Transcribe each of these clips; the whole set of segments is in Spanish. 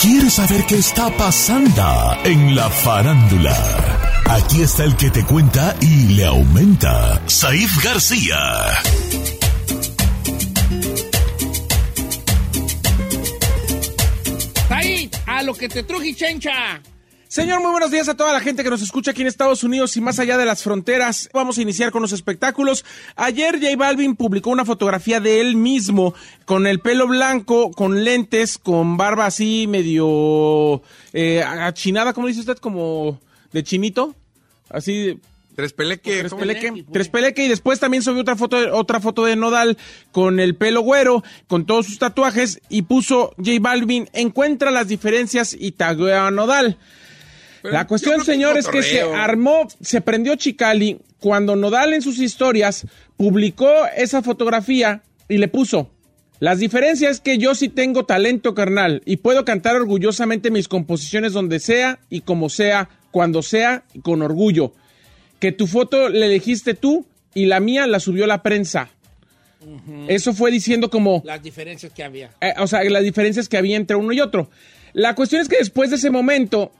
¿Quieres saber qué está pasando en la farándula? Aquí está el que te cuenta y le aumenta, Saif García. Ahí, a lo que te truje, chencha. Señor, muy buenos días a toda la gente que nos escucha aquí en Estados Unidos y más allá de las fronteras. Vamos a iniciar con los espectáculos. Ayer J Balvin publicó una fotografía de él mismo con el pelo blanco, con lentes, con barba así medio eh, achinada, ¿cómo dice usted? Como de chinito. Así Tres peleque. Tres peleque, tres peleque y después también subió otra foto, otra foto de Nodal con el pelo güero, con todos sus tatuajes y puso J Balvin encuentra las diferencias y tagueó a Nodal. La cuestión, señor, es que se armó, se prendió Chicali cuando Nodal en sus historias publicó esa fotografía y le puso. Las diferencias es que yo sí tengo talento carnal y puedo cantar orgullosamente mis composiciones donde sea y como sea, cuando sea y con orgullo. Que tu foto le elegiste tú y la mía la subió la prensa. Eso fue diciendo como... Las diferencias que había. Eh, o sea, las diferencias que había entre uno y otro. La cuestión es que después de ese momento,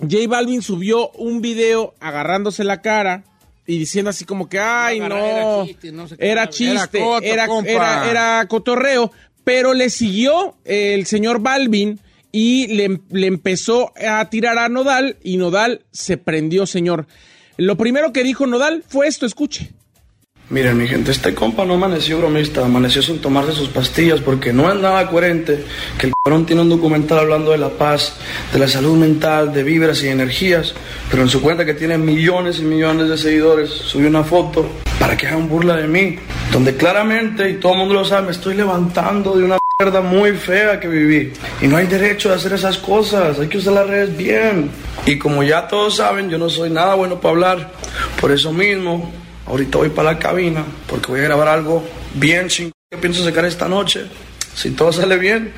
J Balvin subió un video agarrándose la cara y diciendo así como que, ay, Era no, chiste, no sé qué era chiste, Era coto, era, compa. era- era cotorreo, pero le siguió el señor Balvin y le, le empezó a tirar a Nodal y Nodal se prendió, señor. Lo primero que dijo Nodal fue esto, escuche. Miren, mi gente, este compa no amaneció bromista, amaneció sin tomarse sus pastillas porque no es nada coherente que el cabrón tiene un documental hablando de la paz, de la salud mental, de vibras y energías, pero en su cuenta que tiene millones y millones de seguidores, subió una foto para que hagan burla de mí, donde claramente, y todo el mundo lo sabe, me estoy levantando de una mierda muy fea que viví. Y no hay derecho a hacer esas cosas, hay que usar las redes bien. Y como ya todos saben, yo no soy nada bueno para hablar, por eso mismo Ahorita voy para la cabina porque voy a grabar algo bien chingón que pienso sacar esta noche. Si todo sale bien,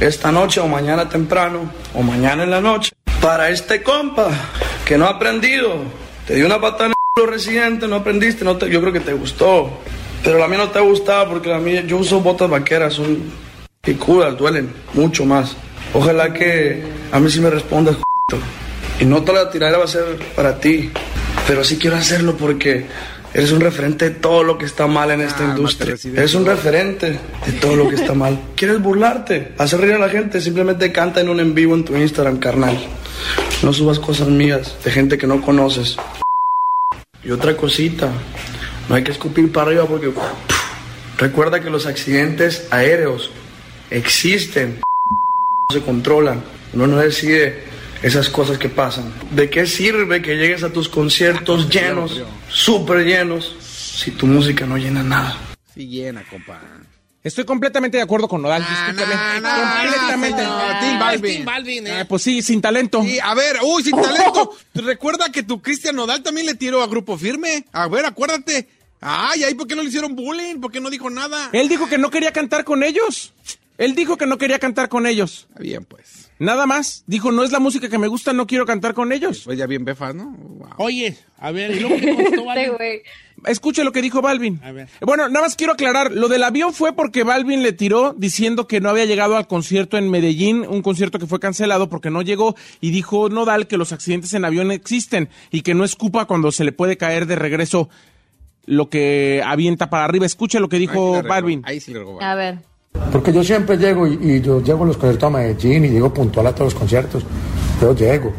esta noche o mañana temprano o mañana en la noche. Para este compa que no ha aprendido, te dio una patada en el residente, no aprendiste, no te- yo creo que te gustó. Pero la mía no te ha gustado porque la mía, yo uso botas vaqueras, son picudas, duelen mucho más. Ojalá que a mí sí me respondas, y no toda la tiradera va a ser para ti, pero sí quiero hacerlo porque eres un referente de todo lo que está mal en esta Cálmate, industria. Eres un referente de todo lo que está mal. ¿Quieres burlarte? Hacer reír a la gente, simplemente canta en un en vivo en tu Instagram, carnal. No subas cosas mías de gente que no conoces. Y otra cosita, no hay que escupir para arriba porque recuerda que los accidentes aéreos existen se controlan. Uno no decide esas cosas que pasan. ¿De qué sirve que llegues a tus conciertos llenos, súper llenos, si tu música no llena nada? Sí llena, compa. Estoy completamente de acuerdo con Nodal, no, completamente. no, Ah, Tim Balvin. Tim Balvin, eh. Ah, pues sí, sin talento. Y a ver, uy, sin talento. Recuerda que tu Cristian Nodal también le tiró a Grupo Firme. A ver, acuérdate. Ay, ahí, ¿por qué no le hicieron bullying? ¿Por qué no dijo nada? Él dijo que no quería cantar con ellos. Él dijo que no quería cantar con ellos. Está bien, pues. Nada más. Dijo, no es la música que me gusta, no quiero cantar con ellos. Pues ya bien befas, ¿no? Wow. Oye, a ver, ¿y luego qué contestó Balvin? Escuche lo que dijo Balvin. A ver. Bueno, nada más quiero aclarar, lo del avión fue porque Balvin le tiró diciendo que no había llegado al concierto en Medellín, un concierto que fue cancelado porque no llegó, y dijo Nodal que los accidentes en avión existen y que no escupa cuando se le puede caer de regreso lo que avienta para arriba. Escuche lo que Ahí sí dijo Balvin. Ahí sí le. A ver. Porque yo siempre llego y, yo llego a los conciertos a Medellín y llego puntual a todos los conciertos. Yo llego.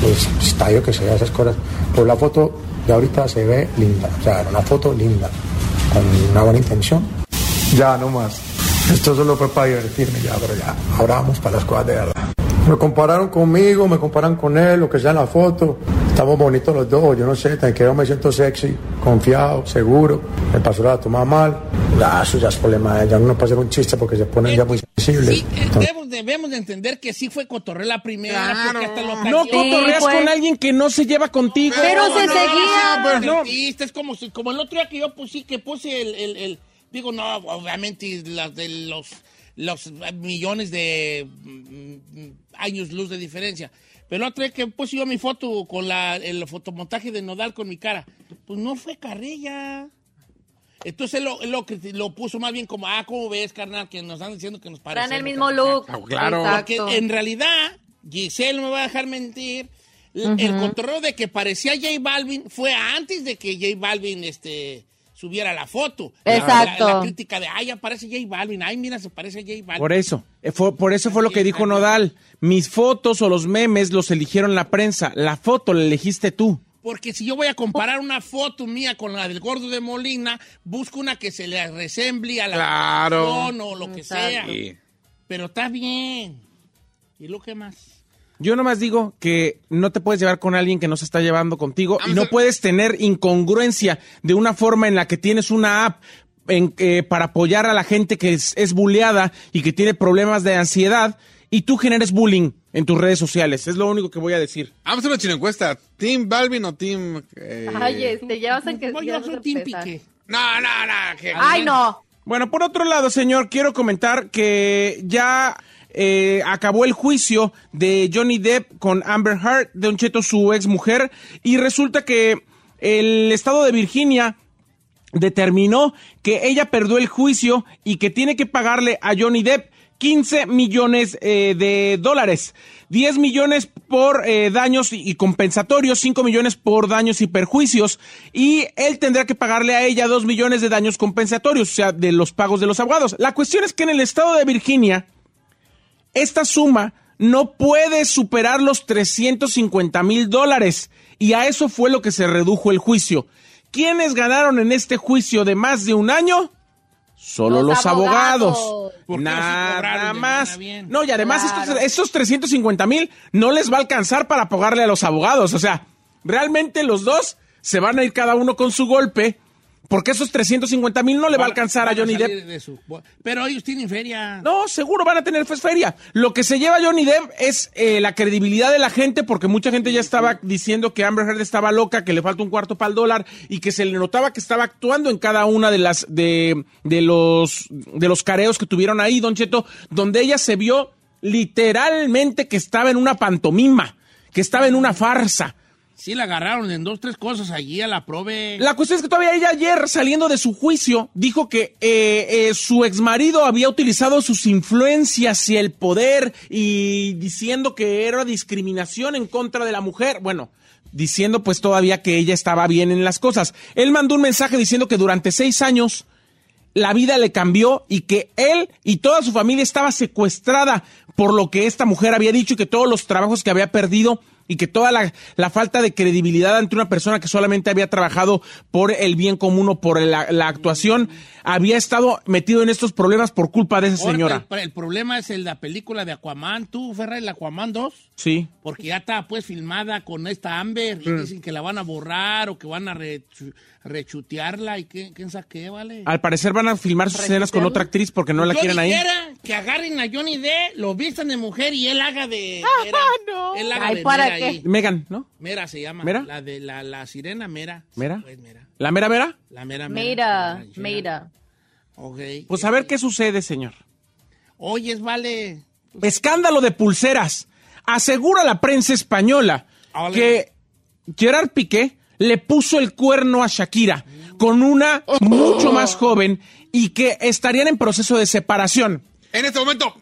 Pues estadio que sea esas cosas. Pero la foto de ahorita se ve linda. O sea, una foto linda. Con una buena intención. Ya, no más. Esto solo fue para divertirme ya, pero ya. Ahora vamos para las cosas de verdad. Me compararon conmigo, me comparan con él, lo que sea en la foto. Estamos bonitos los dos, yo no sé, tan que me siento sexy, confiado, seguro. Me pasó la toma mal. Ya, eso ya es problema de ella. No puede hacer un chiste porque se ponen ya muy sensibles. Sí, eh, Entonces, debemos, debemos de entender que sí fue cotorreo la primera, Claro. porque hasta lo No cotorreas pues. con alguien que no se lleva contigo. Pero se no, seguía. no, No. es como, si- como el otro día que yo puse, que puse el, el- el- digo, no, obviamente las de los, los millones de mm, años luz de diferencia. Pero otro día que puse yo mi foto con la, el fotomontaje de Nodal con mi cara, pues no fue carrilla. Entonces él lo, lo, lo puso más bien como, ah, ¿cómo ves, carnal? Que nos están diciendo que nos parece. Están en el mismo look. Ah, claro. Porque Exacto. en realidad, Giselle no me va a dejar mentir, el cotorreo de que parecía J Balvin fue antes de que J Balvin este, subiera la foto. La- Exacto. La, la crítica de, ay, aparece J Balvin, ay, mira, se parece a J Balvin. Por eso, eh, fue- por eso fue lo que dijo Nodal. Mis fotos o los memes los eligieron la prensa. La foto la elegiste tú. Porque si yo voy a comparar una foto mía con la del gordo de Molina, busco una que se le resemble a la Claro. o lo que Exacto. sea. Sí. Pero está bien. ¿Y lo que más? Yo nomás digo que no te puedes llevar con alguien que no se está llevando contigo y no a- puedes tener incongruencia de una forma en la que tienes una app en- eh, para apoyar a la gente que es, es bulleada y que tiene problemas de ansiedad y tú generes bullying en tus redes sociales. Es lo único que voy a decir. Vamos a hacer una chino encuesta. ¿Team Balvin o Team... eh, Ay, este, ya vas a que. Vas a Team. Piqué. No, no, no. que- Ay, no. Bueno, por otro lado, señor, quiero comentar que ya eh, acabó el juicio de Johnny Depp con Amber Heard, de un cheto su ex mujer, y resulta que el estado de Virginia determinó que ella perdió el juicio y que tiene que pagarle a Johnny Depp 15 millones eh, de dólares. 10 millones por eh, daños y, y compensatorios, 5 millones por daños y perjuicios, y él tendrá que pagarle a ella 2 millones de daños compensatorios, o sea, de los pagos de los abogados. La cuestión es que en el estado de Virginia, esta suma no puede superar los 350 mil dólares, y a eso fue lo que se redujo el juicio. ¿Quiénes ganaron en este juicio de más de un año? Solo los, Los abogados. sí Nada más. No, y además Claro. estos, estos 350 mil no les va a alcanzar para pagarle a los abogados. O sea, realmente los dos se van a ir cada uno con su golpe, porque esos 350 mil no le va a alcanzar a Johnny Depp. de su- Pero ellos tienen feria. No, seguro van a tener pues, feria. Lo que se lleva Johnny Depp es eh, la credibilidad de la gente, porque mucha gente ya estaba diciendo que Amber Heard estaba loca, que le falta un cuarto para el dólar y que se le notaba que estaba actuando en cada una de las de, de los de los careos que tuvieron ahí, Don Cheto, donde ella se vio literalmente que estaba en una pantomima, que estaba en una farsa. Sí la agarraron en dos, tres cosas allí a la prove. La cuestión es que todavía ella ayer, saliendo de su juicio, dijo que eh, eh, su exmarido había utilizado sus influencias y el poder y diciendo que era discriminación en contra de la mujer. Bueno, diciendo pues todavía que ella estaba bien en las cosas. Él mandó un mensaje diciendo que durante seis años la vida le cambió y que él y toda su familia estaba secuestrada por lo que esta mujer había dicho y que todos los trabajos que había perdido y que toda la, la falta de credibilidad ante una persona que solamente había trabajado por el bien común o por la, la actuación, había estado metido en estos problemas por culpa de esa señora. El, el problema es el de la película de Aquaman. ¿Tú, Ferra, el Aquaman 2? Sí. Porque ya está pues filmada con esta Amber y dicen que la van a borrar o que van a rechu- rechutearla y que- quién sabe qué, ¿vale? Al parecer van a filmar sus escenas con otra actriz porque no la Yo quieren ahí. que agarren a Johnny Depp, lo vistan de mujer y él haga de... Mera, Él haga Ay, de. Ahí. Megan, ¿no? Mera se llama. ¿Mera? La de la, la sirena Mera. ¿Mera? Pues Mera. ¿La mera mera? La Mera Mira, Mera. mira. Ok. Pues a ver qué sucede, señor. Oyes, vale. Escándalo de pulseras. Asegura la prensa española Ole. que Gerard Piqué le puso el cuerno a Shakira con una mucho más joven y que estarían en proceso de separación. En este momento.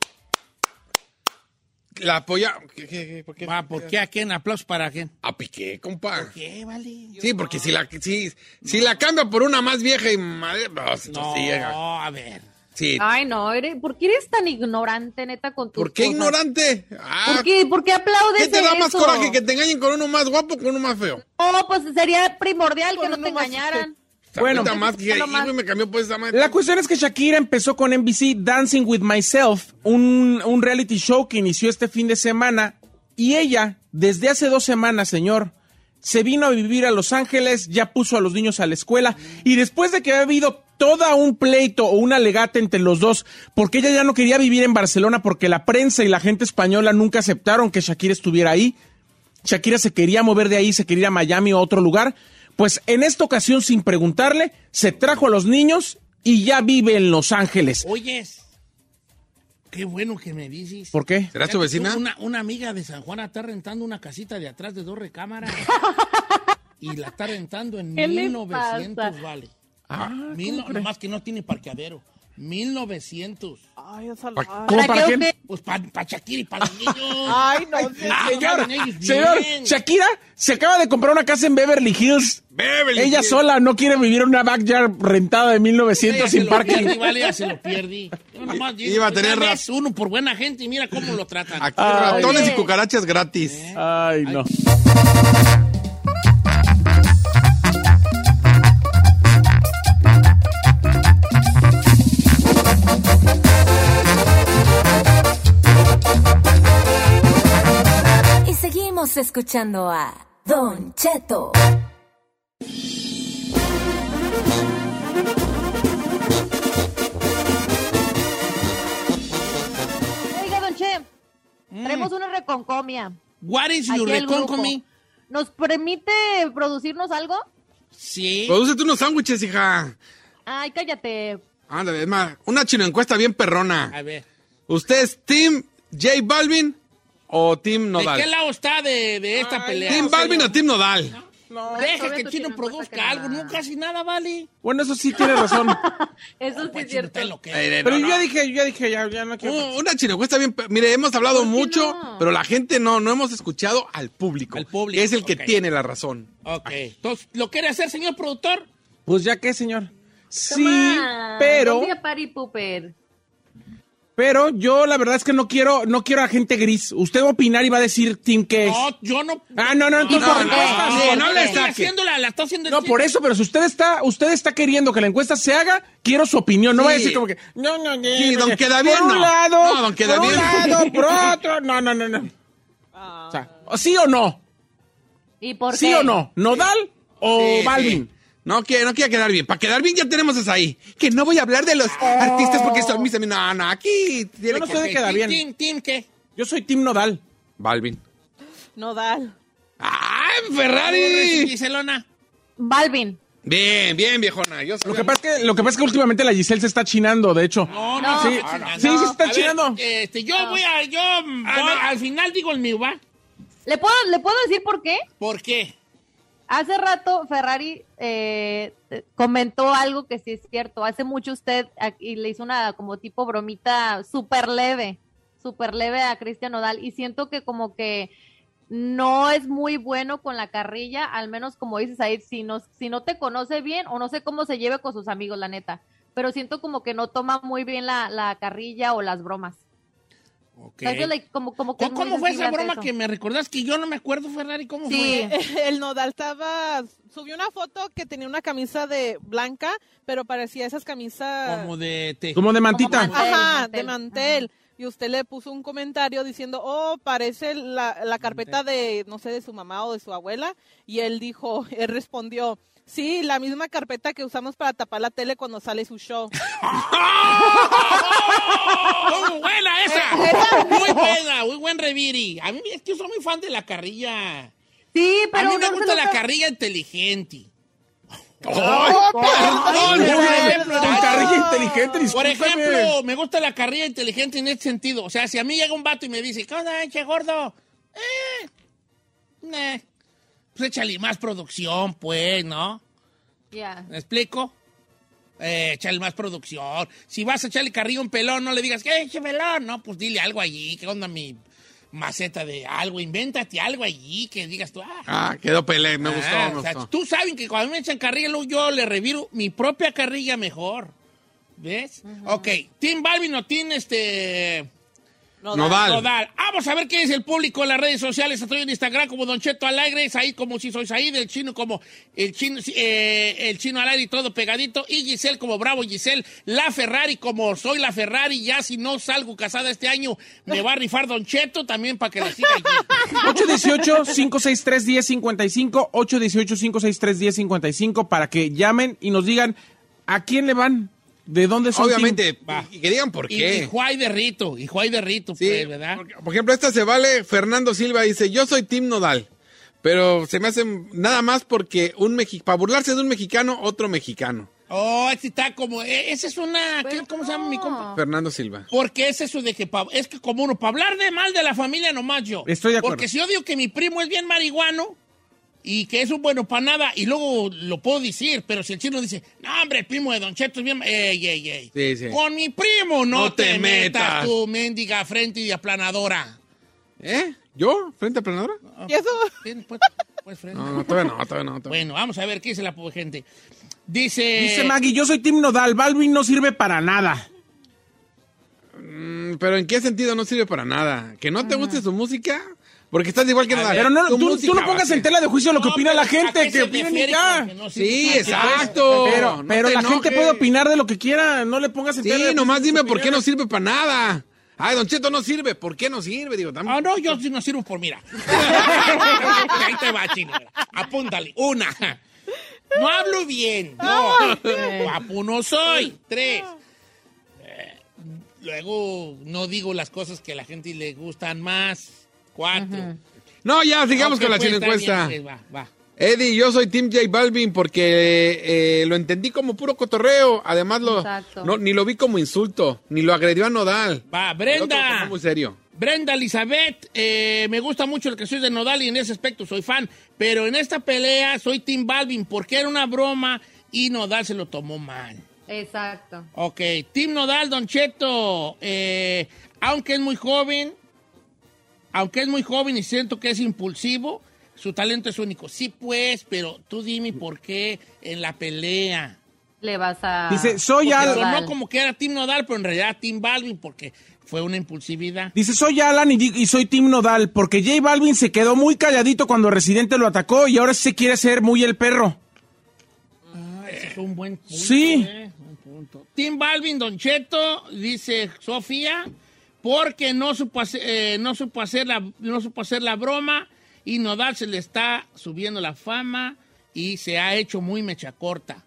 La apoya. ¿Qué, qué, qué, por qué? Va, ¿por qué? ¿A quién? ¿Aplausos para quién? A Piqué, compa. ¿Qué, vale? Sí, porque si la, si, si la cambia por una más vieja y madre. No, sí, a ver. Sí. Ay, no, eres- ¿por qué eres tan ignorante, neta, con tus ¿Por qué cosas? ignorante? Ah, ¿Por qué, ¿Por qué aplaudes ¿Qué te da más coraje que te engañen con uno más guapo o con uno más feo? No, pues sería primordial que no te engañaran. Bueno. Más que y, me cambió por esa madre. La cuestión es que Shakira empezó con NBC Dancing with Myself, un, un reality show que inició este fin de semana. Y ella, desde hace dos semanas, señor, se vino a vivir a Los Ángeles, ya puso a los niños a la escuela. Y después de que había habido toda un pleito o una legata entre los dos, porque ella ya no quería vivir en Barcelona porque la prensa y la gente española nunca aceptaron que Shakira estuviera ahí. Shakira se quería mover de ahí, se quería ir a Miami o a otro lugar. Pues en esta ocasión, sin preguntarle, se trajo a los niños y ya vive en Los Ángeles. Oyes, qué bueno que me dices. ¿Por qué? ¿Será tu vecina? Una, una amiga de San Juan está rentando una casita de atrás de dos recámaras. y la está rentando en ¿Qué le 1900, pasa? vale. Ah, Mil, no, nomás que no tiene parqueadero. 1900. Ay, esa Pa- la- ¿Cómo para quién? qué? Pues para Shakira y para los niños. Ay, no. Ah, Señor, bien. señor, Shakira se acaba de comprar una casa en Beverly Hills. Beverly Ella Hills. sola no quiere vivir en una backyard rentada de Ella 1900 se sin parking. pierde, vale, ya se lo pierde. Iba a pues, tener raz- uno por buena gente y mira cómo lo tratan. Aquí Ay. ratones y Oye. cucarachas gratis. Ay, no. Y escuchando a Don Cheto. Oiga, Don Che, Mm. traemos una reconcomia. What is Aquí your el grupo. reconcoming? ¿Nos permite producirnos algo? Sí. Producete unos sándwiches, hija. Ay, cállate. Ándale, es más, una chino encuesta bien perrona. A ver. ¿Usted es Team J Balvin o Team ¿De Nodal? qué lado está de, de esta pelea? ¿Team Balvin o Team Nodal? Deja Sobre que chino produzca algo. nada. No, casi nada vale. Bueno, eso sí tiene razón. Eso sí Pues, es cierto. lo que- Eh, Pero no, yo no. ya dije, yo ya dije, ya, ya no quiero. Uh, Una chino encuesta bien... Mire, hemos hablado ¿Por qué mucho, no? pero la gente no, no hemos escuchado al público. Al público, que es el que tiene la razón. Ok. Entonces, ¿lo quiere hacer, señor productor? Pues ya qué, señor. Sí, pero, don't be a party pooper. Pero yo la verdad es que no quiero, no quiero a gente gris. Usted va a opinar y va a decir Team qué es. No, yo no. Ah, no, no, entonces no, por no, no, Sí, no, no no le saque. haciéndola, la está haciendo No, por eso, pero si usted está, usted está queriendo que la encuesta se haga, quiero su opinión. No Sí. va a decir como que, no, no, no. Sí, no, don no. queda bien, Por un no. lado, No, don queda por un lado, por otro. No, no, no, no. Ah. O sea, ¿o ¿sí o no? ¿Y por ¿Sí qué? o no? ¿Nodal o Sí, Balvin? No quiere, no quiere quedar bien. Para quedar bien ya tenemos esa ahí. Que no voy a hablar de los artistas porque son mis amigos. No, no, aquí tiene Yo no que... soy de quedar bien. ¿Team, team qué? Yo soy Team Nodal. Balvin. Nodal. ¡Ay, ¿Y Ferrari! Giselona? Balvin. Bien, bien, viejona. Yo Lo que, pasa es que, lo que pasa es que últimamente la Giselle se está chinando, de hecho. No, No. no, Sí, está chinando. sí, sí se está A ver, chinando. este, yo voy a, yo voy- al final digo el mío, ¿va? ¿Le puedo, ¿Le puedo decir por qué? ¿Por qué? Hace rato Ferrari eh, comentó algo que sí es cierto. Hace mucho usted aquí le hizo una como tipo bromita súper leve, súper leve a Cristian Nodal y siento que como que no es muy bueno con la carrilla, al menos como dices ahí, si no, si no te conoce bien o no sé cómo se lleve con sus amigos, la neta. Pero siento como que no toma muy bien la carrilla o las bromas. Como, como que ¿Cómo, fue esa broma eso. que me recordás que yo no me acuerdo, Ferrari? ¿Cómo Sí. fue? El Nodal estaba. Subió una foto que tenía una camisa de blanca, pero parecía esas camisas. Como de... Te... Como de mantita. Como mantel, Ajá, mantel. de mantel. Y usted le puso un comentario diciendo, oh, parece la, la carpeta de, no sé, de su mamá o de su abuela. Y él dijo, él respondió, sí, la misma carpeta que usamos para tapar la tele cuando sale su show. ¡Muy buena esa! Muy buena, muy buen reviri. A mí es que yo soy muy fan de la carrilla. Sí, A pero mí me no gusta la carrilla inteligente. ¡Oh, ejemplo, carrilla inteligente, Por ejemplo, me gusta la carrilla inteligente en este sentido. O sea, si a mí llega un vato y me dice, ¿qué onda, che gordo? Eh, nah. Pues échale más producción, pues, ¿no? Ya. ¿Me explico? Eh, échale más producción. Si vas a echarle carrilla a un pelón, no le digas, ¿qué, che pelón? No, pues dile algo allí. ¿Qué onda mi maceta de algo? Invéntate algo allí que digas tú, ah, Ah, quedó pelé, me gustó, Ah, me o sea, gustó. tú saben que cuando me echan carrilla, luego yo le reviro mi propia carrilla mejor. ¿Ves? Ok. Team Balvin o Team este... Nodal. Nodal. Vamos a ver qué es el público en las redes sociales. Estoy en Instagram como Don Cheto Alegre, ahí como si sois ahí, del chino como el chino, eh, el chino Alegre y todo pegadito. Y Giselle como Bravo Giselle. La Ferrari como soy la Ferrari. Ya si no salgo casada este año, me va a rifar Don Cheto también para que la siga allí. 818-563-1055, 818-563-1055 para que llamen y nos digan a quién le van, de dónde son. Obviamente, Va. y que digan por qué. y Juay de Rito, y Juay de Rito, Sí, pues, ¿verdad? porque, por ejemplo, esta se vale, Fernando Silva dice, yo soy Team Nodal, pero se me hace nada más porque un mexi para burlarse de un mexicano, otro mexicano. Oh, este está como, eh, esa es una, ¿qué- ¿cómo se llama mi compa? Fernando Silva. Porque es eso de que, pa- es que como uno, para hablar de mal de la familia nomás yo. Estoy de acuerdo. Porque si yo digo que mi primo es bien marihuano y que es un bueno para nada, y luego lo puedo decir, pero si el chino dice, no, hombre, el primo de Don Cheto es bien, ey, ey, ey. Sí, sí. Con mi primo no, No te, te metas, metas. tú, mendiga frente y aplanadora. ¿Eh? ¿Yo? ¿Frente a planadora? ¿Y eso? Pues, pues, frente. No, no, todavía no, todavía no. todavía Bueno, vamos a ver qué dice la pobre gente. Dice... Dice Maggie, yo soy Team Nodal, Balvin no sirve para nada. Mm, Pero ¿en qué sentido no sirve para nada? ¿Que no te guste su música? Porque estás igual que Nodal. Pero no, Tu tú, música tú no pongas en tela de juicio lo que No, opina la gente, ¿a qué que opinen y ya. no Sí, exacto. Pero, No pero la gente puede opinar de lo que quiera, no le pongas en tela Sí, nomás dime por qué no sirve para nada. Ay, Don Cheto no sirve. ¿Por qué no sirve? Digo, Ah, no, yo sí no sirvo por mira. Ahí te va, chino. Apúntale. Una. No hablo bien. Dos. Guapo no soy. Tres. Eh, Luego no digo las cosas que a la gente le gustan más. Cuatro. No, ya, sigamos Ok, con la pues, encuesta. bien, pues, va, va. Eddie, yo soy Team J Balvin porque eh, lo entendí como puro cotorreo. Además, lo, no, ni lo vi como insulto, ni lo agredió a Nodal. Va, Brenda. muy serio. Brenda Elizabeth, eh, me gusta mucho el que soy de Nodal y en ese aspecto soy fan, pero en esta pelea soy Team Balvin porque era una broma y Nodal se lo tomó mal. Exacto. Ok, Team Nodal, Don Cheto, eh, aunque es muy joven, aunque es muy joven y siento que es impulsivo, su talento es único. Sí, pues, pero tú dime por qué en la pelea. Le vas a... Dice, soy Porque Al... sonó como que era Team Nodal, pero en realidad Team Balvin porque fue una impulsividad. Dice, soy Alan y, soy Team Nodal, porque J Balvin se quedó muy calladito cuando Residente lo atacó y ahora sí se quiere ser muy el perro. Ese es un buen punto. Sí. eh, un punto. Tim Balvin, Don Cheto, dice Sofía, porque no supo, hacer, eh, no, supo hacer la, no supo hacer la broma y Nodal se le está subiendo la fama y se ha hecho muy mecha corta.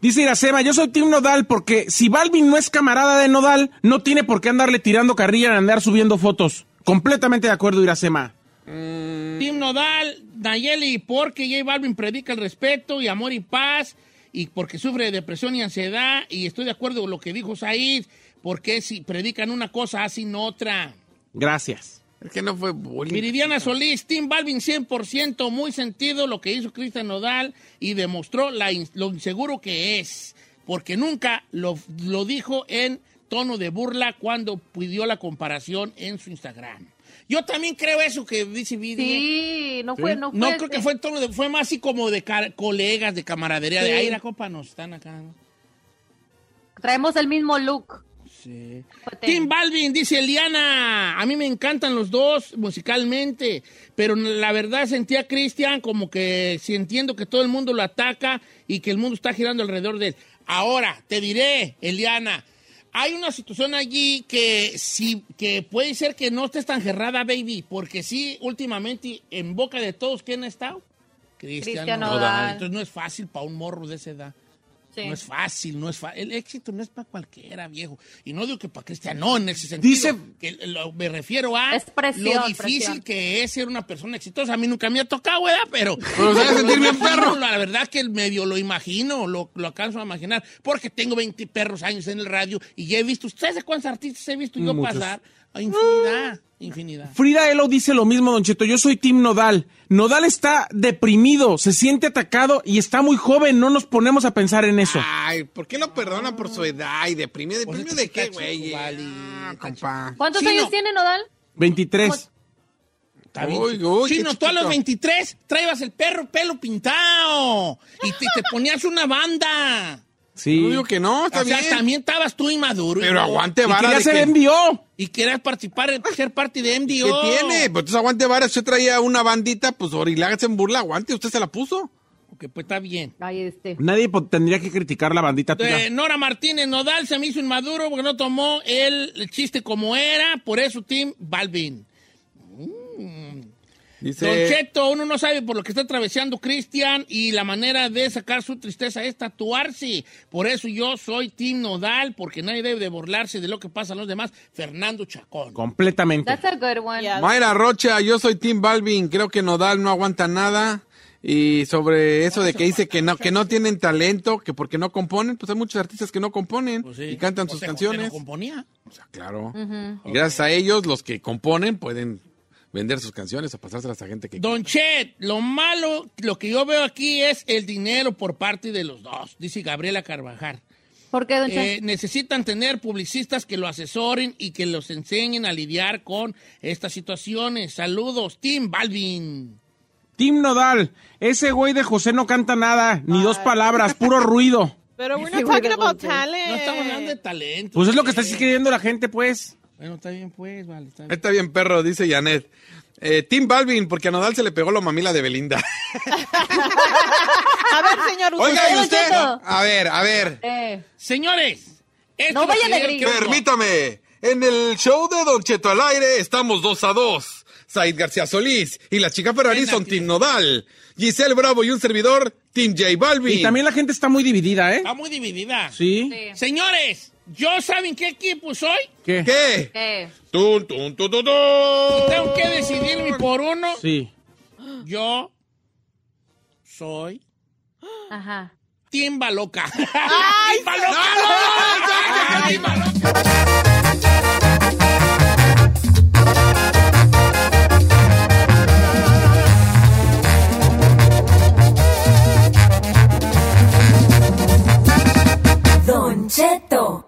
Dice Iracema, yo soy Team Nodal porque si Balvin no es camarada de Nodal, no tiene por qué andarle tirando carrilla en andar subiendo fotos. Completamente de acuerdo, Iracema. Tim Nodal, Nayeli, porque J Balvin predica el respeto y amor y paz, y porque sufre de depresión y ansiedad, y estoy de acuerdo con lo que dijo Said, porque si predican una cosa, hacen otra. Gracias. Es que no fue bullying. Viridiana Solís, Tim Balvin 100% muy sentido lo que hizo Cristian Nodal y demostró la in- lo inseguro que es, porque nunca lo, lo dijo en tono de burla cuando pidió la comparación en su Instagram. Yo también creo eso que dice Viri. Sí, no fue, no fue. No creo que fue en tono de, fue más así como de colegas, de camaradería, de ahí la copa nos están acá. ¿no? Traemos el mismo look. Sí. Tim Balvin, dice Eliana, a mí me encantan los dos musicalmente, pero la verdad sentía a Cristian como que si entiendo que todo el mundo lo ataca y que el mundo está girando alrededor de él. Ahora, te diré, Eliana, hay una situación allí que sí, que puede ser que no estés tan cerrada, baby, porque sí, últimamente en boca de todos, ¿quién ha estado? Cristian. Nodal. Entonces no es fácil para un morro de esa edad. Sí. No es fácil, no es fácil. El éxito no es para cualquiera, viejo. Y no digo que para Cristian, no, en ese sentido. Dice- que lo- me refiero a Es presión, lo difícil presión. que es ser una persona exitosa. A mí nunca me ha tocado, ¿verdad? Pero. Pero se sentir bien perro. La verdad que el medio lo imagino, lo, lo alcanzo a imaginar. Porque tengo 20 perros años en el radio y ya he visto. ¿Ustedes de cuántos artistas he visto yo Muchos. pasar? A infinidad, infinidad. Frida Elo dice lo mismo, Don Cheto. Yo soy Team Nodal. Nodal está deprimido, se siente atacado y está muy joven. No nos ponemos a pensar en eso. Ay, ¿por qué lo perdona por su edad y deprimido? Pues ¿Deprimido de qué, güey? Ah, compa. ¿Cuántos Chino. años tiene Nodal? 23. Está bien. Uy, uy, Chino, tú a los chiquito. 23 traías el perro pelo pintado y te, te ponías una banda. Sí. No digo que no, está o sea, también estabas tú inmaduro. Pero aguante Y vara quería de ser que- MDO. Y querías participar, ser parte de ¿Qué MDO. tiene? Pues entonces aguante vara. Si usted traía una bandita, pues y hagas en burla, aguante. Usted se la puso. Ok, pues está bien. Ay, este. Nadie tendría que criticar la bandita tuya. Eh, Nora Martínez Nodal se me hizo inmaduro porque no tomó el, el chiste como era, por eso Tim Balvin. Dice. Don Cheto, uno no sabe por lo que está atravesando Cristian y la manera de sacar su tristeza es tatuarse. Por eso yo soy Tim Nodal, porque nadie debe de burlarse de lo que pasa a los demás. Fernando Chacón. Completamente. That's a good one. Yeah. Mayra Rocha, yo soy Tim Balvin. Creo que Nodal no aguanta nada. Y sobre eso de que dice que no, que no tienen talento, que porque no componen, pues hay muchos artistas que no componen Pues sí. y cantan sus José José canciones. no componía. O sea, claro. Y gracias a ellos, los que componen pueden vender sus canciones o pasárselas a gente que... Don Chet, lo malo, lo que yo veo aquí es el dinero por parte de los dos, dice Gabriela Carvajal. ¿Por qué, don Eh, necesitan tener publicistas que lo asesoren y que los enseñen a lidiar con estas situaciones. Saludos, Tim Balvin. Tim Nodal. Ese güey de José no canta nada, ni dos palabras, puro ruido. Pero we're not talking about talent. No estamos hablando de talento. Pues es lo que está escribiendo la gente, pues. Bueno, está bien, pues, vale, está bien. Está bien, perro, dice Janet. Eh, Tim Balvin, porque a Nodal se le pegó la mamila de Belinda. A ver, señor, usted. Oiga, ¿y Don usted? A ver, a ver. Eh, Señores, esto No vayan quiero- Permítame, en el show de Don Cheto al aire estamos dos a dos. Said García Solís y la chica Ferrari son. Tim Nodal. Giselle Bravo y un servidor, Team J Balvin. Y también la gente está muy dividida, ¿eh? Está muy dividida. Sí. sí. Señores, ¿yo saben qué equipo soy? ¿Qué? ¿Qué? Eh, Tun, tun, tun, tun, tun. Tengo que decidirme por uno. Sí. Yo soy ajá. Timba Loca. ¡Timba Loca! ¡Timba Loca! Don Cheto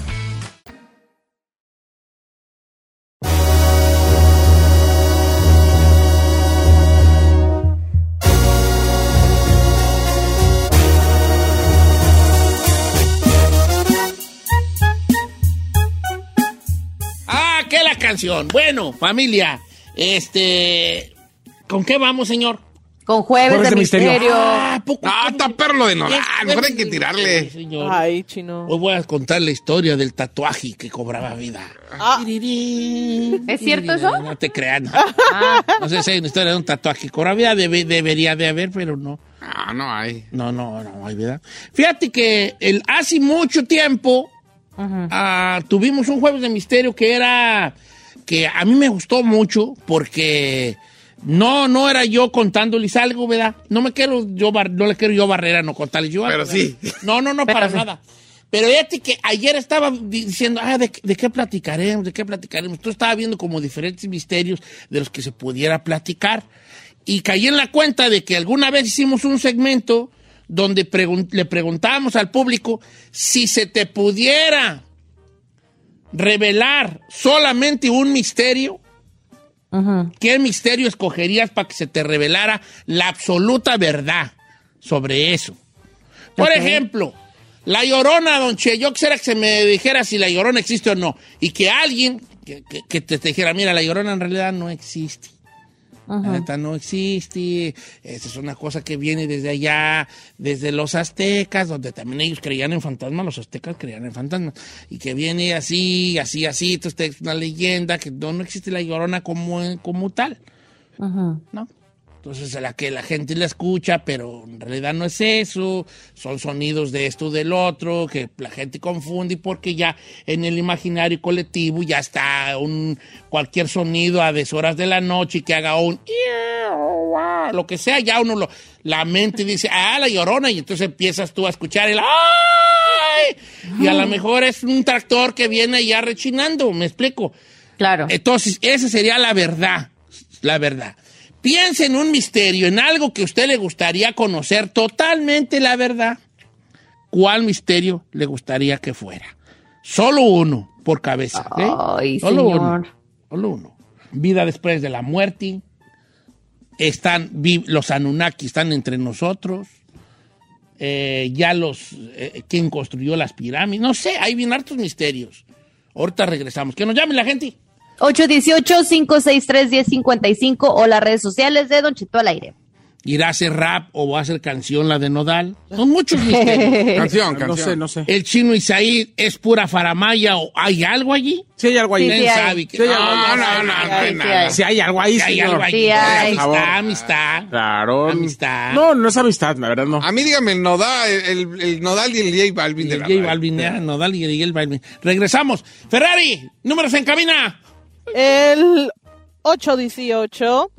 ¿Qué la canción? Bueno, familia, este... ¿Con qué vamos, señor? Con jueves, Jueves de, de misterio. misterio. Ah, poco- Ah, está perro lo de Nodal. Mejor hay que tirarle. señor. Ay, chino. Hoy voy a contar la historia del tatuaje que cobraba vida. Ah. ¿Es cierto eso? No te creas. No, Ah, No sé si hay una historia de un tatuaje que cobraba vida. debe- debería de haber, pero no. Ah, no hay. No, no, no hay verdad. Fíjate que el, hace mucho tiempo ah, tuvimos un jueves de misterio que era que a mí me gustó mucho porque no, no era yo contándoles algo, ¿verdad? No me quiero yo bar- no le quiero yo barrera no contarles yo. Pero algo, sí. No, no, no, Pero para sí. nada. Pero fíjate que ayer estaba di- diciendo, ah, ¿de, de qué platicaremos? ¿De qué platicaremos? Tú estaba viendo como diferentes misterios de los que se pudiera platicar. Y caí en la cuenta de que alguna vez hicimos un segmento donde pregun- le preguntábamos al público si se te pudiera revelar solamente un misterio, ¿qué misterio escogerías para que se te revelara la absoluta verdad sobre eso? Por ejemplo, la llorona, don Che, yo quisiera que se me dijera si la llorona existe o no. Y que alguien que, que- te dijera, mira, la llorona en realidad no existe. La neta no existe. Esa es una cosa que viene desde allá, desde los aztecas, donde también ellos creían en fantasmas, los aztecas creían en fantasmas. Y que viene así, así, así. Entonces es una leyenda que no, no existe la llorona como, como tal. ¿no? Entonces, a la que la gente la escucha, pero en realidad no es eso, son sonidos de esto, del otro, que la gente confunde porque ya en el imaginario colectivo ya está un cualquier sonido a deshoras de la noche y que haga un lo que sea, ya uno lo, la mente dice, ah, la llorona, y entonces empiezas tú a escuchar el ¡ay! Y a lo mejor es un tractor que viene ya rechinando, ¿me explico? Claro. Entonces, esa sería la verdad, la verdad. Piense en un misterio, en algo que a usted le gustaría conocer totalmente la verdad. ¿Cuál misterio le gustaría que fuera? Solo uno por cabeza. ¿ok? Ay, Solo señor. uno. Solo uno. Vida después de la muerte. Están los Anunnaki están entre nosotros. Eh, ya los eh, quién construyó las pirámides. No sé, hay bien hartos misterios. Ahorita regresamos. Que nos llame la gente. 818-563-1055 o las redes sociales de Don Cheto al aire. ¿Irá a hacer rap o va a hacer canción la de Nodal? Son muchos misterios. Canción, No canción. sé, no sé. ¿El chino Isaí es pura faramaya o hay algo allí? Si hay algo ahí. Sí, ¿Quién sí sabe? que- Sí hay no, no, no, no, Sí, no, hay, no, sí no. Si hay algo ahí, Sí hay algo allí. Sí hay. Amistad, amistad. Claro. Amistad. No, no es amistad, la verdad, no. A mí dígame el Nodal, el, el Nodal y el J Balvin Y de el la J. Balvin, ¿eh? Nodal y el J Balvin. Regresamos. Ferrari, números en cabina. El 818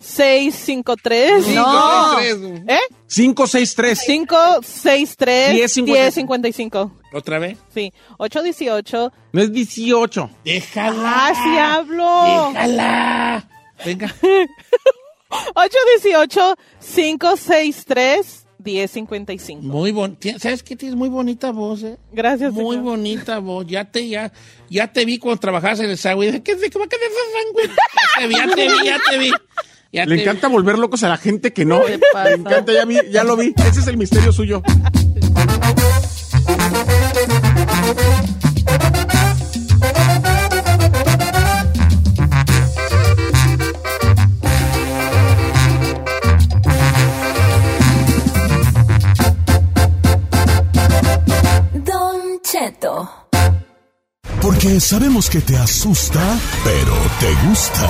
653 No. ¿Eh? 563. 563 1055. 1055. ¿Otra vez? Sí, 818. No es 18. Déjala. Ah, sí hablo. Déjala. Venga. 818 563 1055. Muy bon ¿Sabes qué? Tienes muy bonita voz, ¿eh? Gracias, Muy señor. bonita voz. Ya te, ya, ya te vi cuando trabajabas en el Sagüey. ¿Qué se qué va a quedar esa sangüe? Ya te vi, ya te vi, ya te vi. Ya Le te encanta volver locos a la gente que no. ¿Qué pasa? Le encanta, ya, vi, ya lo vi. Ese es el misterio suyo. Porque sabemos que te asusta, pero te gusta.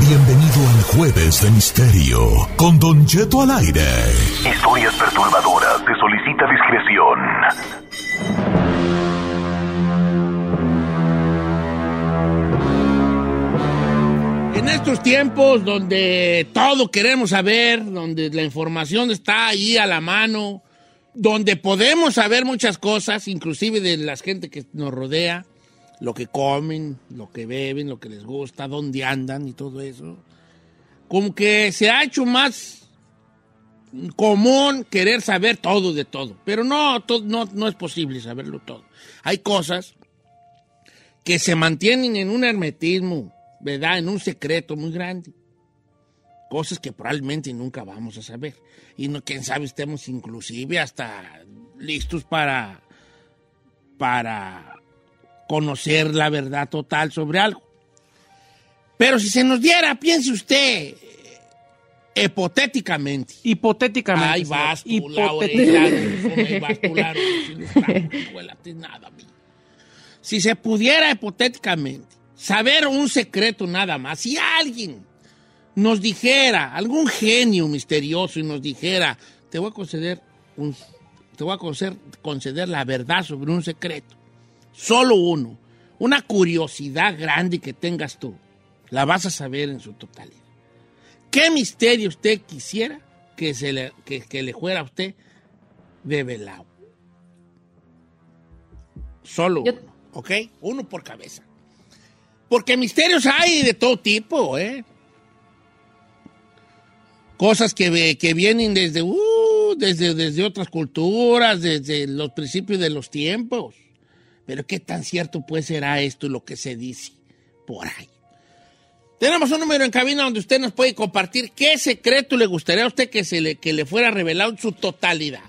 Bienvenido al Jueves de Misterio con Don Cheto al aire. Historias perturbadoras. Se solicita discreción. En estos tiempos donde todo queremos saber, donde la información está ahí a la mano, donde podemos saber muchas cosas, inclusive de la gente que nos rodea, lo que comen, lo que beben, lo que les gusta, dónde andan y todo eso, como que se ha hecho más común querer saber todo de todo, pero no, to- no, no es posible saberlo todo. Hay cosas que se mantienen en un hermetismo, ¿verdad? En un secreto muy grande. Cosas que probablemente nunca vamos a saber. Y no, quién sabe, estemos inclusive hasta listos para, para conocer la verdad total sobre algo. Pero si se nos diera, piense usted, hipotéticamente. Hipotéticamente. Ahí vas tú, nada. Si se pudiera hipotéticamente saber un secreto nada más, si alguien nos dijera, algún genio misterioso y nos dijera, te voy a conceder un, te voy a conceder, conceder la verdad sobre un secreto, solo uno, una curiosidad grande que tengas tú, la vas a saber en su totalidad. ¿Qué misterio usted quisiera que, se le, que, que le fuera a usted develado? Solo Yo- uno, ¿ok? Uno por cabeza. Porque misterios hay de todo tipo, ¿eh? Cosas que, que vienen desde, uh, desde, desde otras culturas, desde los principios de los tiempos. Pero qué tan cierto pues será esto lo que se dice por ahí. Tenemos un número en cabina donde usted nos puede compartir qué secreto le gustaría a usted que, se le, que le fuera revelado en su totalidad.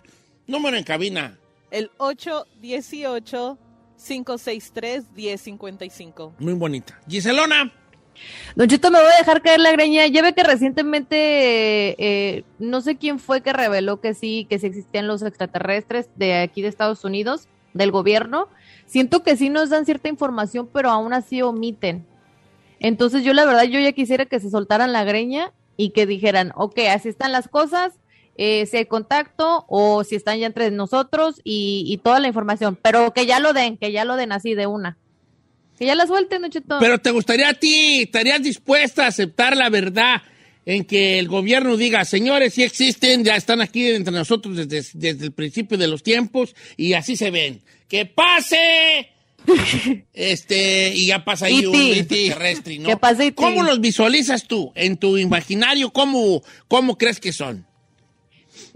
Número en cabina. El 818 563 1055. Muy bonita. Giselona. Don Cheto, me voy a dejar caer la greña. Ya ve que recientemente, eh, no sé quién fue que reveló que sí, que sí existían los extraterrestres de aquí de Estados Unidos, del gobierno. Siento que sí nos dan cierta información, pero aún así omiten. Entonces yo la verdad, yo ya quisiera que se soltaran la greña y que dijeran, ok, así están las cosas, eh, si hay contacto o si están ya entre nosotros y, y toda la información, pero que ya lo den, que ya lo den así de una. Que ya la suelten, Don. Pero te gustaría a ti, estarías dispuesta a aceptar la verdad en que el gobierno diga, señores, sí existen, ya están aquí entre nosotros desde, desde el principio de los tiempos y así se ven. ¡Que pase! este, y ya pasa ahí un E.T.. extraterrestre, ¿no? ¿Cómo los visualizas tú? En tu imaginario, ¿cómo, cómo crees que son?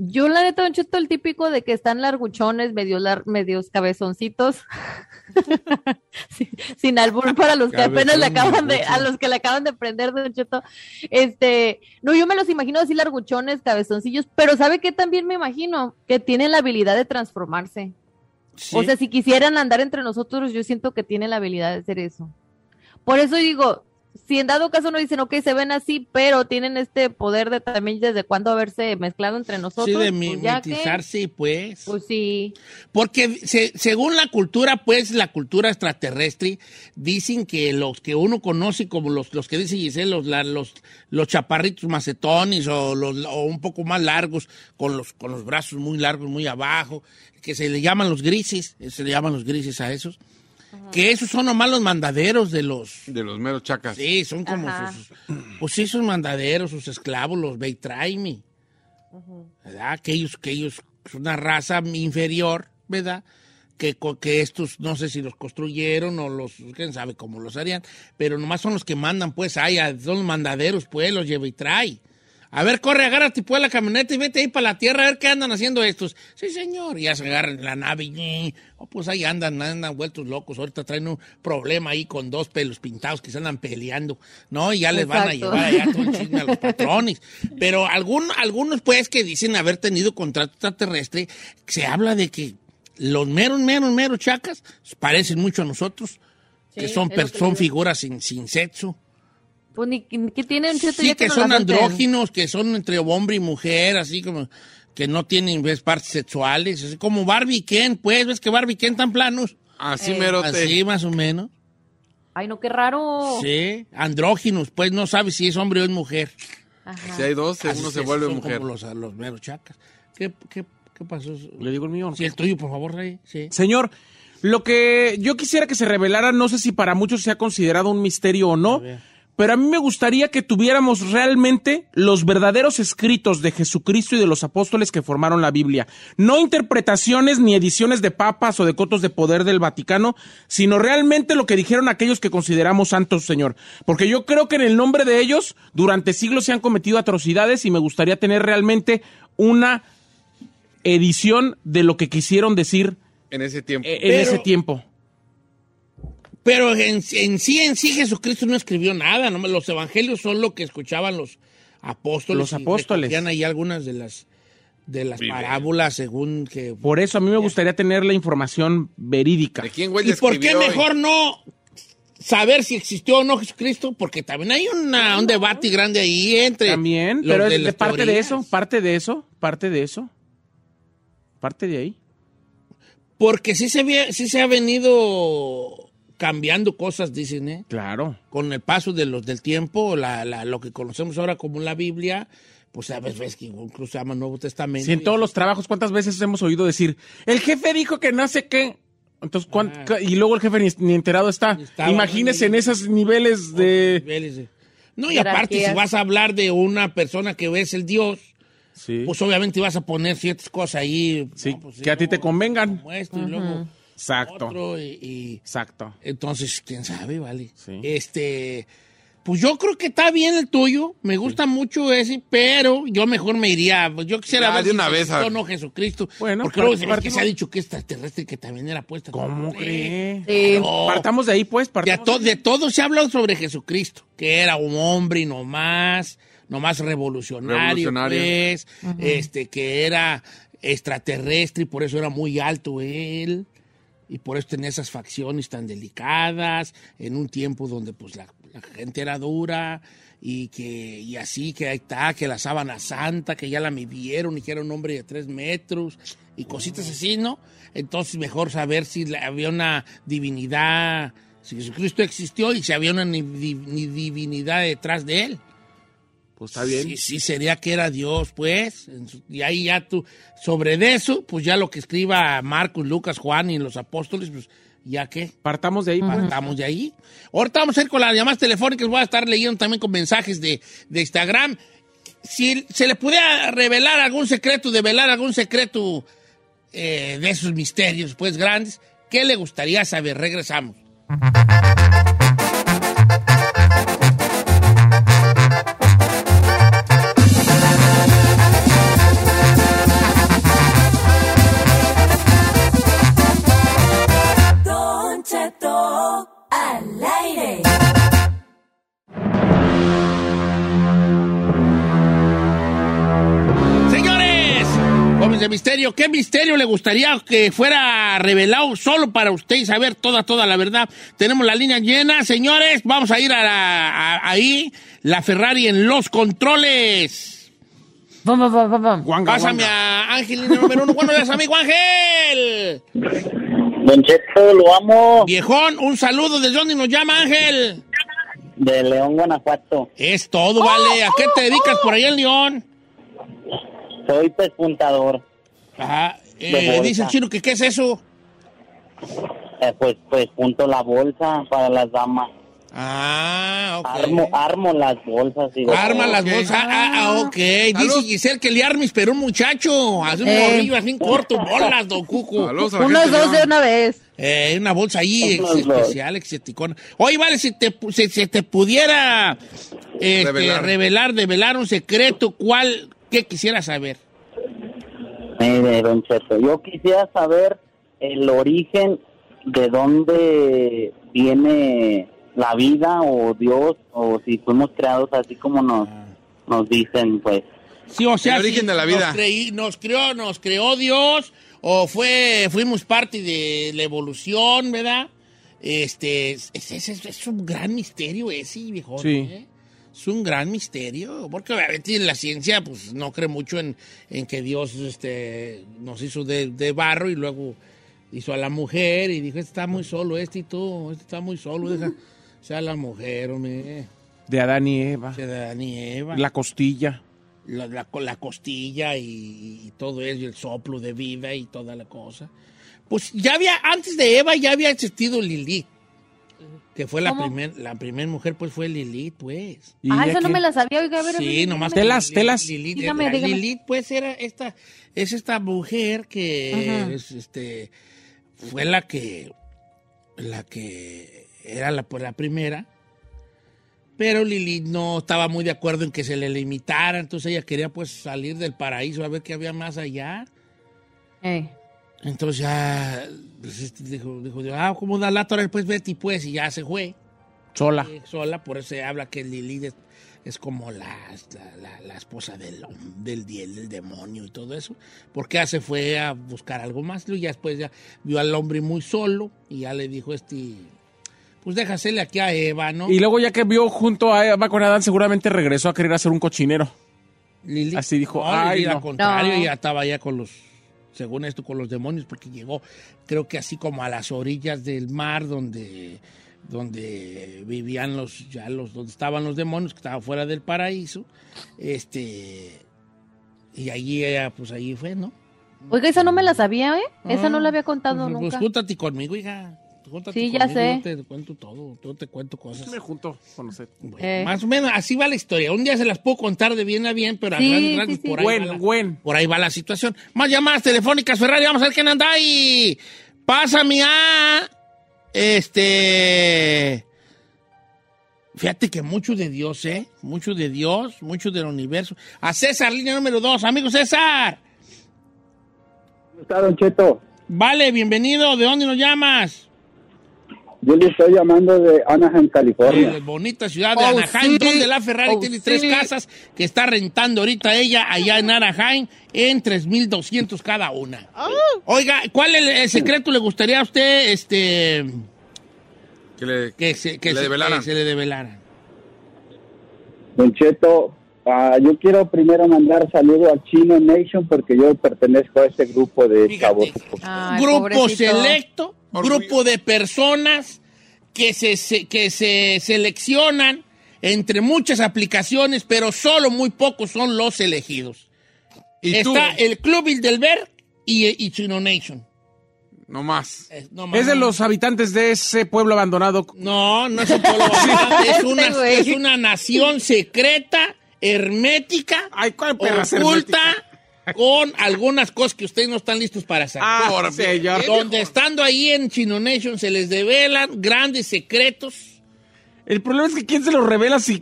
Yo, la neta, Don Cheto, el típico de que están larguchones, medio lar- medios cabezoncitos. sin, sin albur para los que apenas le acaban de, a los que le acaban de prender, Don Cheto. Este, no, yo me los imagino así larguchones, cabezoncillos, pero ¿sabe qué también me imagino? Que tienen la habilidad de transformarse. O sea, si quisieran andar entre nosotros, yo siento que tienen la habilidad de hacer eso. Por eso digo, si en dado caso no dicen, ok, se ven así, pero tienen este poder de también desde cuándo haberse mezclado entre nosotros. Sí, de pues mimetizarse, pues. Pues sí. Porque se- según la cultura, pues, la cultura extraterrestre, dicen que los que uno conoce como los, los que dice Giselle, los, la- los, los chaparritos macetones o, los, o un poco más largos, con los, con los brazos muy largos, muy abajo, que se le llaman los grises, se le llaman los grises a esos, que esos son nomás los mandaderos de los... De los meros chacas. Sí, son como Ajá. sus... Pues sí, sus mandaderos, sus esclavos, los Beitraimi. ¿verdad? Que ellos, que ellos son una raza inferior, ¿verdad? Que, co- que estos, no sé si los construyeron o los, quién sabe cómo los harían, pero nomás son los que mandan, pues, ahí, a- son los mandaderos, pues, los lleva y trae. A ver, corre, agárrate pues la camioneta y vete ahí para la tierra a ver qué andan haciendo estos. Sí, señor. Y ya se agarran la nave y, oh, pues ahí andan, andan vueltos locos. Ahorita traen un problema ahí con dos pelos pintados que se andan peleando, ¿no? Y ya les van a llevar allá todo el chisme a los patrones. Pero algún, algunos, pues, que dicen haber tenido contrato extraterrestre, se habla de que los meros, meros, meros chacas parecen mucho a nosotros, que son, que son figuras sin, sin sexo. Pues ni que tienen Sí, que son andróginos, que son entre hombre y mujer, así como que no tienen ves, partes sexuales, así como Barbie Ken, pues, ves que Barbie Ken tan planos. Así Eh. merote. Así más o menos. Ay, no, qué raro. Sí, andróginos, pues no sabes si es hombre o es mujer. Ajá. Si hay dos, Así uno se vuelve son mujer. Como los, los meros chacas. ¿Qué, qué, qué pasó? Le digo el mío. Sí, el tuyo, por favor, Rey. Sí. Señor, lo que yo quisiera que se revelara, no sé si para muchos sea considerado un misterio o no, pero a mí me gustaría que tuviéramos realmente los verdaderos escritos de Jesucristo y de los apóstoles que formaron la Biblia. No interpretaciones ni ediciones de papas o de cotos de poder del Vaticano, sino realmente lo que dijeron aquellos que consideramos santos, Señor. Porque yo creo que en el nombre de ellos, durante siglos se han cometido atrocidades y me gustaría tener realmente una edición de lo que quisieron decir En ese tiempo. en Pero- ese tiempo. Pero en, en sí, en sí, Jesucristo no escribió nada. ¿no? Los evangelios son lo que escuchaban los apóstoles. Los apóstoles. ahí algunas de las, de las parábolas según que... Por eso a mí me gustaría tener la información verídica. ¿De quién, güey, ¿Y por qué mejor no saber si existió o no Jesucristo? Porque también hay una- un debate grande ahí entre... También, los pero de es de parte de eso, parte de eso, parte de eso. Parte de ahí. Porque sí se, ve- sí se ha venido cambiando cosas, dicen, ¿eh? Claro. Con el paso de los del tiempo, la, la- lo que conocemos ahora como la Biblia, pues sabes, ves que incluso se llama Nuevo Testamento. Si en todos los trabajos, ¿cuántas veces hemos oído decir, el jefe dijo que no sé qué? Entonces, ¿cuán- Ajá. y luego el jefe ni, ni enterado está. estaba, Imagínese en esos niveles de... niveles de- No, y aparte, si vas a hablar de una persona que ves el Dios, Sí, pues obviamente vas a poner ciertas cosas ahí. sí, no, pues, sí, que a ti te convengan. como esto, y luego Exacto, otro, y- y exacto. Entonces, quién sabe, vale. Sí. Este, pues yo creo que está bien el tuyo, me gusta mucho ese, pero yo mejor me iría, pues yo quisiera Ya, ver de si una vez, a- no Jesucristo. Bueno, porque luego se ve que se ha dicho que es extraterrestre que también era puesta. ¿Cómo cree? Sí. No. Partamos de ahí, pues, De, partamos to- de ahí. de todo se ha hablado sobre Jesucristo, que era un hombre y no más, no más revolucionario, Revolucionario. pues, este, que era extraterrestre y por eso era muy alto él. Y por eso tenía esas facciones tan delicadas, en un tiempo donde pues la, la gente era dura y que y así que ahí está, que la sábana santa, que ya la midieron y que era un hombre de tres metros y cositas así, ¿no? Entonces mejor saber si la- había una divinidad, si Jesucristo existió y si había una ni- di- ni divinidad detrás de él. Pues está bien. Sí, sí, sería que era Dios, pues. Y ahí ya tú, sobre de eso, pues ya lo que escriba Marcos, Lucas, Juan y los apóstoles, pues ya que. Partamos de ahí. pues. Partamos de ahí. Ahorita vamos a ir con las llamadas telefónicas, voy a estar leyendo también con mensajes de, de Instagram. Si se le pudiera revelar algún secreto, develar algún secreto eh, de esos misterios, pues grandes, ¿qué le gustaría saber? Regresamos. De misterio, ¿qué misterio le gustaría que fuera revelado solo para usted y saber toda, toda la verdad? Tenemos la línea llena, señores, vamos a ir a, la- a- ahí, la Ferrari en los controles. Vamos, vamos, vamos. Guanga, Pásame guanga. a Ángel, número uno. Buenos días, amigo Ángel. Don Cheto, lo amo. Viejón, un saludo. ¿De dónde nos llama Ángel? De León, Guanajuato. Es todo, vale. ¿A qué te dedicas por ahí en León? Soy pespuntador. Ajá. Eh, dice el chino que qué es eso. Eh, pues, pues punto la bolsa para las damas. Ah, ok. Armo, armo las bolsas. Y de Arma las bolsas. Ah, ah, ok. Dice Giselle que le armes, pero un muchacho. Hace un Eh. morrillo así en corto. Bolas, don Cuco. Unos dos de una vez. Eh, una bolsa ahí ex- especial, exoticona. Oye, vale, si te, pu- si, si te pudiera este, Revelar. revelar, develar un secreto, ¿cuál, qué quisiera saber? Mire, Don Cheto, yo quisiera saber el origen de dónde viene la vida o Dios o si fuimos creados así como nos, nos dicen, pues. Sí, o sea, El origen si de la vida. Nos, creí- nos creó, nos creó Dios, o fue, fuimos parte de la evolución, ¿verdad? Este, es, es- es- es un gran misterio ese, viejo. Sí. ¿eh? Es un gran misterio, porque obviamente la ciencia, pues, no cree mucho en, en que Dios, este, nos hizo de, de barro y luego hizo a la mujer y dijo, este está muy solo, este y tú, este está muy solo, deja, sea la mujer, hombre, De Adán y Eva. de Adán y Eva La costilla. la, la- la costilla y, y todo eso, y el soplo de vida y toda la cosa. Pues ya había, antes de Eva ya había existido Lilith, que fue la ¿Cómo? primer, la primer mujer, pues fue Lilith, pues. ¿Y Ah, ella esa no me la sabía. Oiga, a ver, Sí, dígame. nomás. Telas, Lilith- telas. Lilith, Dígame, la dígame. Lilith, pues, era esta, es esta mujer que es, este, fue la que, la que era la, pues, la primera. Pero Lilith no estaba muy de acuerdo en que se le limitara, entonces ella quería pues salir del paraíso a ver qué había más allá. Eh. Entonces ya pues, este, dijo, dijo, ah, ¿cómo da la torre? Pues Betty, pues, y ya se fue Sola. eh, sola, por eso se habla que Lilith es, es como la, la, la- la esposa del, del, diel, del demonio y todo eso, porque ya se fue a buscar algo más, y ya después ya vio al hombre muy solo y ya le dijo este, pues déjasele aquí a Eva, ¿no? Y luego ya que vio junto a Eva con Adán, seguramente regresó a querer hacer un cochinero. Lilith- Así dijo, no, ay, no. al contrario, No. ya estaba ya con los, según esto, con los demonios, porque llegó, creo que así como a las orillas del mar donde, donde vivían los, ya los, donde estaban los demonios, que estaban fuera del paraíso, este, y allí ella, pues allí fue, ¿no? Oiga, esa no me la sabía, ¿eh? Esa no la había contado Pues, pues, nunca. júntate conmigo, hija. Júntate Sí, ya conmigo, sé. Yo te cuento todo, yo te cuento cosas. Me junto con usted. Bueno, Eh. Más o menos así va la historia. Un día se las puedo contar de bien a bien, pero a Sí, grandes sí, rasgos sí. por ahí va Buen, la- buen. por ahí va la situación. Más llamadas telefónicas, Ferrari, vamos a ver quién anda ahí. Pásame a. Este. Fíjate que mucho de Dios, ¿eh? Mucho de Dios, mucho del universo. A César, línea número dos. Amigo César. ¿Cómo está, Don Cheto? Vale, bienvenido. ¿De dónde nos llamas? Yo le estoy llamando de Anaheim, California. La bonita ciudad de Oh, Anaheim, sí. donde la Ferrari Oh, tiene tres casas que está rentando ahorita ella allá en Anaheim en 3.200 cada una. Oiga, ¿cuál es el, el secreto le gustaría a usted este, Que le, que se, que le se- develaran. que se le develaran? Don Cheto, ah, yo quiero primero mandar saludo a Chino Nation porque yo pertenezco a ese grupo de chavos. grupo selecto, grupo de personas que se, se- que se seleccionan entre muchas aplicaciones, pero solo muy pocos son los elegidos. Está el Club Bilderberg y, y Chino Nation. No más. Es de los habitantes de ese pueblo abandonado. No, no es un pueblo abandonado, es una, es una nación secreta, hermética, perra es oculta, con algunas cosas que ustedes no están listos para saber. Ah, señor. Donde estando ahí en Chino Nation se les develan grandes secretos. El problema es que ¿quién se los revela si...?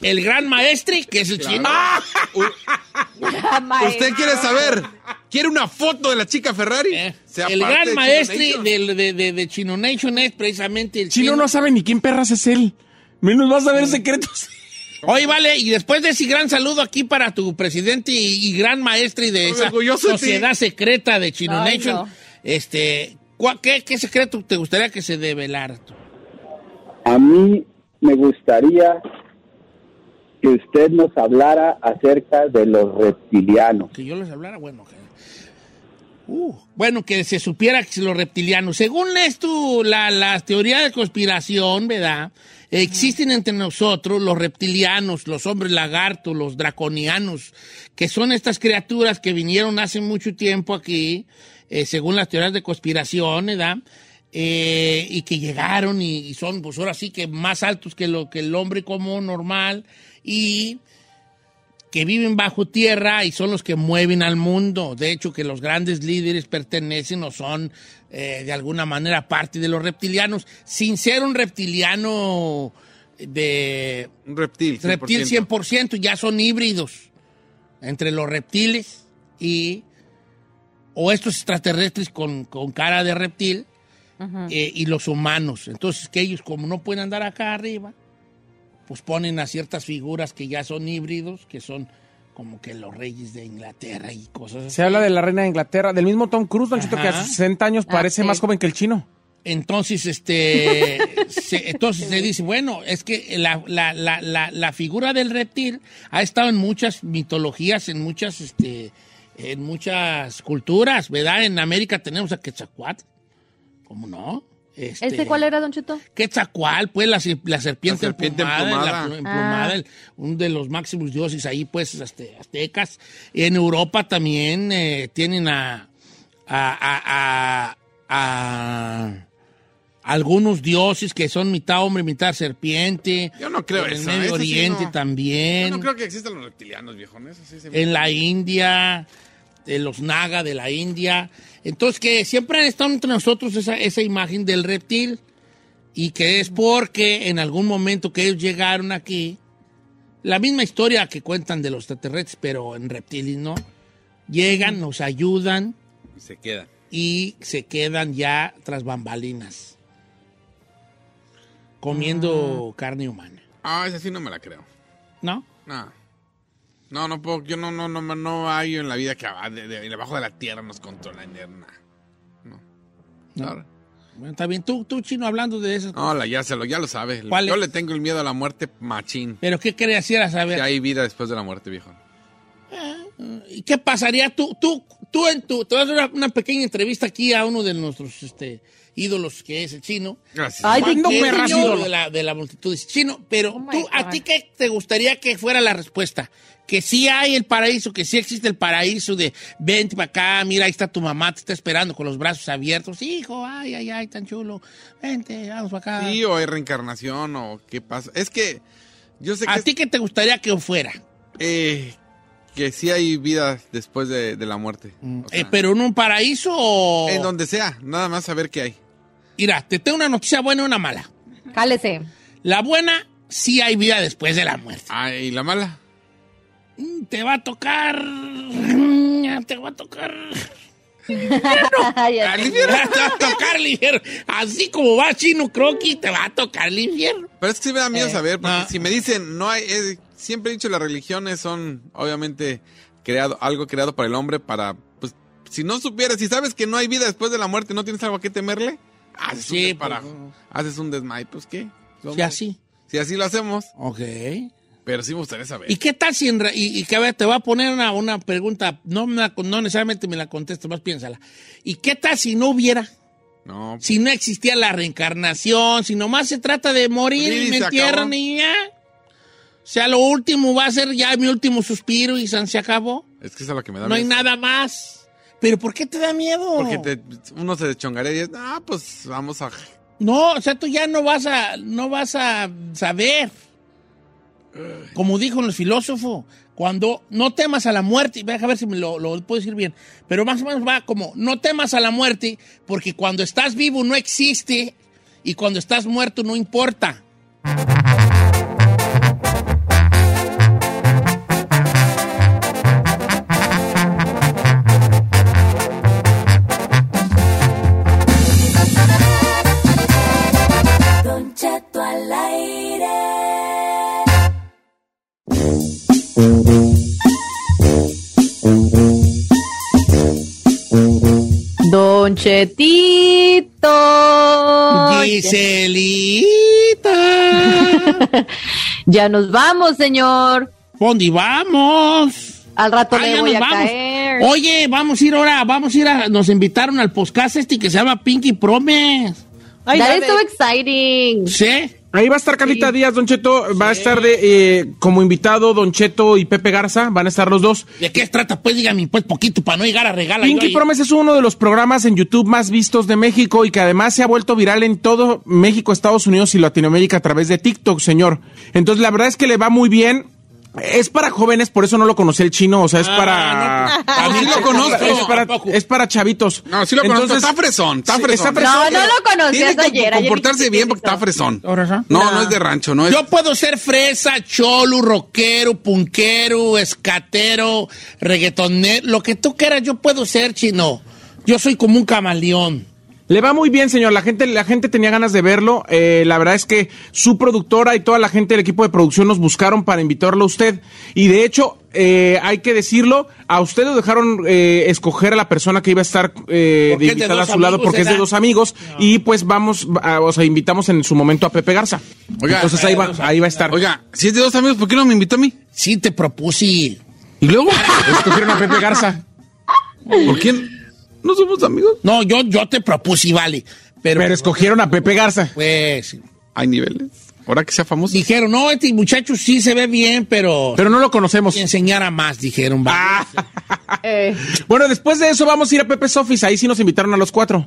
El gran maestri, que es el chino. Ah. ¿Usted quiere saber? ¿Quiere una foto de la chica Ferrari? Eh, el gran de Chino del- de, de- de Chino Nation es precisamente el Chino no sabe ni quién perras es él. Menos vas a ver secretos. Oye, vale, y después de ese gran saludo aquí para tu presidente y, y gran maestri de esa sociedad secreta de Chino Ay, Nation, no. este, ¿cuál- qué, qué secreto te gustaría que se develara? tú? A mí me gustaría que usted nos hablara acerca de los reptilianos. Que yo les hablara, bueno. que- Uh, bueno, que se supiera que los reptilianos, según esto, la, la teoría de conspiración, ¿verdad? Existen entre nosotros los reptilianos, los hombres lagartos, los draconianos, que son estas criaturas que vinieron hace mucho tiempo aquí, eh, según las teorías de conspiración, ¿verdad? Eh, y que llegaron y, y son, pues ahora sí que más altos que, lo, que el hombre común normal y que viven bajo tierra y son los que mueven al mundo. De hecho, que los grandes líderes pertenecen o son eh, de alguna manera parte de los reptilianos, sin ser un reptiliano de... Un reptil. 100%. Reptil 100%, ya son híbridos entre los reptiles y... o estos extraterrestres con, con cara de reptil eh, y los humanos. Entonces, que ellos como no pueden andar acá arriba, pues ponen a ciertas figuras que ya son híbridos, que son como que los reyes de Inglaterra y cosas así. Se habla de la reina de Inglaterra, del mismo Tom Cruise, Don Cheto, que a sus 60 años Ah, parece sí. más joven que el chino. Entonces, este, se, entonces se dice, bueno, es que la, la- la- la- la figura del reptil ha estado en muchas mitologías, en muchas, este, en muchas culturas, ¿verdad? En América tenemos a Quetzalcoatl, ¿cómo no? Este, ¿Ese cuál era, Don Cheto? Quetzalcoatl, pues la, la serpiente, La serpiente emplumada, emplumada. la pl- emplumada, Ah. el- uno de los máximos dioses ahí, pues, este, aztecas. En Europa también eh, tienen a, a, a- a- a algunos dioses que son mitad hombre, mitad serpiente. Yo no creo en eso, el Medio sí Oriente no. también. Yo no creo que existan los reptilianos, viejones. Así se- En la India, de los Naga de la India. Entonces, que siempre han estado entre nosotros esa, esa imagen del reptil. Y que es porque en algún momento que ellos llegaron aquí, la misma historia que cuentan de los extraterrestres, pero en reptiles, ¿no? Llegan, nos ayudan Se quedan. y se quedan ya tras bambalinas, comiendo carne humana. Ah, esa sí no me la creo. ¿No? No. No, no puedo, yo no, no, no, no hay en la vida que ah, de, de- debajo de la tierra nos controlan. No. No. No. Bueno, está bien. Tú, tú, chino, hablando de eso. No, la- ya, se lo, ya lo sabe. ¿Cuál Yo es? le tengo el miedo a la muerte machín. ¿Pero qué querías saber? Que hay vida después de la muerte, viejo. ¿Y qué pasaría tú, tú, tú en tu, te vas a dar una, pequeña entrevista aquí a uno de nuestros este, ídolos que es el chino. Gracias. Ay, ¿de ¿Cuándo qué, perras señor? ídolo de la, de la multitud? Dice, Chino, pero Oh tú, ¿a ti qué te gustaría que fuera la respuesta? Que sí hay el paraíso, que sí existe el paraíso de vente para acá, mira, ahí está tu mamá, te está esperando con los brazos abiertos. Hijo, ay, ay, ay, tan chulo. Vente, vamos para acá. Sí, o hay reencarnación, o qué pasa. Es que yo sé que, ¿A es- ti qué te gustaría que fuera? eh, que sí hay vida después de, de la muerte. O sea, Eh, ¿Pero en un paraíso o...? en donde sea, nada más saber qué hay. Mira, te tengo una noticia buena y una mala. Cálese. La buena, sí hay vida después de la muerte. Ah, ¿y la mala? Mm, Te va a tocar. mm, Te va a tocar. Ay, Al infierno te va a tocar el infierno. Así como va Chino Croqui, te va a tocar el infierno. Pero es que sí me da miedo Eh, saber, porque si me dicen, no hay, eh, siempre he dicho las religiones son obviamente creado, algo creado para el hombre para, pues, si no supieras, si sabes que no hay vida después de la muerte, no tienes algo a qué temerle, haces Sí, un pues, haces un desmay, pues qué. Somos- Sí, así. Si así lo hacemos, Ok. Pero sí me gustaría saber. ¿Y qué tal si en y, y que a ver, te voy a poner una, una pregunta, no, no necesariamente me la contestes, más piénsala. ¿Y qué tal si no hubiera? No, Si no existía la reencarnación, si nomás se trata de morir Morir y y me entierran y ya. O sea, lo último va a ser ya mi último suspiro y se acabó. es que es lo que me da No hay nada más. ¿Pero por qué te da miedo? Porque te- uno se deschongaría y es, ah, pues vamos a... No, o sea, tú ya no vas a, no vas a saber. Como dijo el filósofo, cuando no temas a la muerte, deja ver si me lo, lo puedo decir bien, pero más o menos va como, no temas a la muerte, porque cuando estás vivo no existe y cuando estás muerto no importa. Don Chetito. Giselita. Ya nos vamos, señor. ¿Dónde vamos? Al rato Ah, le voy a vamos. caer. Oye, vamos a ir ahora, vamos a ir a, nos invitaron al podcast este que se llama Pinky Promise. Ay, That is so exciting. ¿Sí? Ahí va a estar Carlita Díaz, Don Cheto. Va a estar de eh, como invitado Don Cheto y Pepe Garza. Van a estar los dos. ¿De qué se trata? Pues dígame, pues poquito para no llegar a regalar. Pinky Promise es uno de los programas en YouTube más vistos de México y que además se ha vuelto viral en todo México, Estados Unidos y Latinoamérica a través de TikTok, señor. Entonces, la verdad es que le va muy bien. Es para jóvenes, por eso no lo conocí el chino, o sea, es Ah, para... no, también sí lo conozco. Es para, Tampoco. es para chavitos. No, sí lo conozco, Entonces, está fresón, está fresón. está fresón. No, no lo conocías Tiene ayer. comportarse bien que porque está fresón. No, no, es de rancho, no es... Yo puedo ser fresa, cholo, rockero, punquero, escatero, reggaetonero, lo que tú quieras, yo puedo ser chino. Yo soy como un camaleón. Le va muy bien, señor. La gente, la gente tenía ganas de verlo. Eh, la verdad es que su productora y toda la gente del equipo de producción nos buscaron para invitarlo a usted. Y de hecho, eh, hay que decirlo, a usted lo dejaron eh, escoger a la persona que iba a estar eh, de es de invitada a su lado porque es de dos amigos. Y pues vamos, a- o sea, invitamos en su momento a Pepe Garza. Oiga, Entonces ahí va, ahí va a estar. Oiga, si es de dos amigos, ¿por qué no me invitó a mí? Sí, te propuse. ¿Y luego? Escogieron a Pepe Garza. ¿Por quién? ¿No somos amigos? No, yo, yo te propuse, vale. Pero, Pero escogieron a Pepe Garza. pues, Hay niveles. Ahora que sea famoso. dijeron, no, este muchacho sí se ve bien, pero... Pero no lo conocemos. Y enseñara más, dijeron. va. Eh, Bueno, después de eso vamos a ir a Pepe's Office. Ahí sí nos invitaron a los cuatro.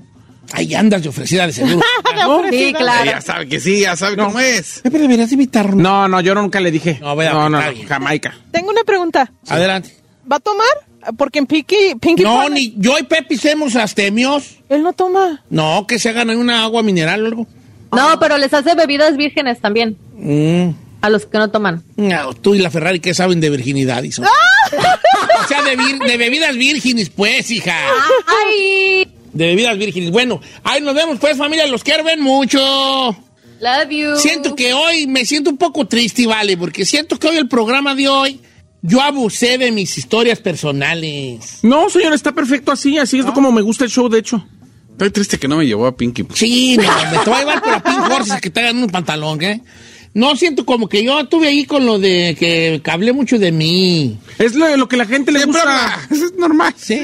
Ahí andas de ofrecida de seguro. sí, claro. Ya sabe que sí, ya sabe cómo es. Pepe, deberías invitarnos. No, no, yo nunca le dije. No, vea, no, no, no. Jamaica. Tengo una pregunta. Adelante. ¿Va a tomar? Porque en Pinky, Pinky No, ni yo y Pepe somos astemios. Él no toma. No, que se hagan una agua mineral o algo. No, pero les hace bebidas vírgenes también. Mm. A los que no toman. No, tú y la Ferrari, ¿qué saben de virginidad? hizo? o sea, de, vir- de bebidas vírgenes, pues, hija. ¡Ay! De bebidas vírgenes. Bueno, ahí nos vemos, pues, familia. Los quiero ver mucho. Love you. Siento que hoy me siento un poco triste, vale, porque siento que hoy el programa de hoy yo abusé de mis historias personales. No, señor, está perfecto así. Así es como me gusta el show, de hecho. Estoy triste que no me llevó a Pinky. Sí, no, me te voy a llevar por la Pink Horses a que te hagan un pantalón, ¿eh? No siento como que yo estuve ahí con lo de que, que hablé mucho de mí. Es lo, lo que la gente le Siempre gusta. habla. Eso es normal. Sí.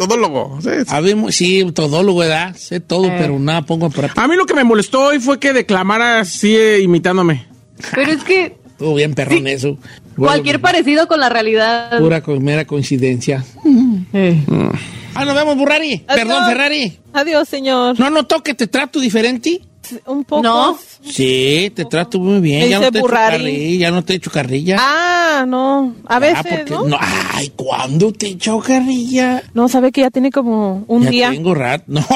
Todólogo. Sí, sí. Sí, todólogo, ¿verdad? Sé todo, pero nada pongo en práctica. A mí lo que me molestó hoy fue que declamara así eh, imitándome. Pero es que Estuvo bien perrón eso. Bueno, cualquier parecido con la realidad. Pura mera coincidencia. Eh. Ah, nos vemos, Burrari. Adiós. Perdón, Ferrari. Adiós, señor. ¿No notó que te trato diferente? Un poco. No. Sí, te trato muy bien. Ya no te carrilla, ya no te echo carrilla. Ah, no. A Ah, veces, porque- ¿no? Ay, ¿cuándo te echo carrilla? No, sabe que ya tiene como un ya día. tengo rat. No. Un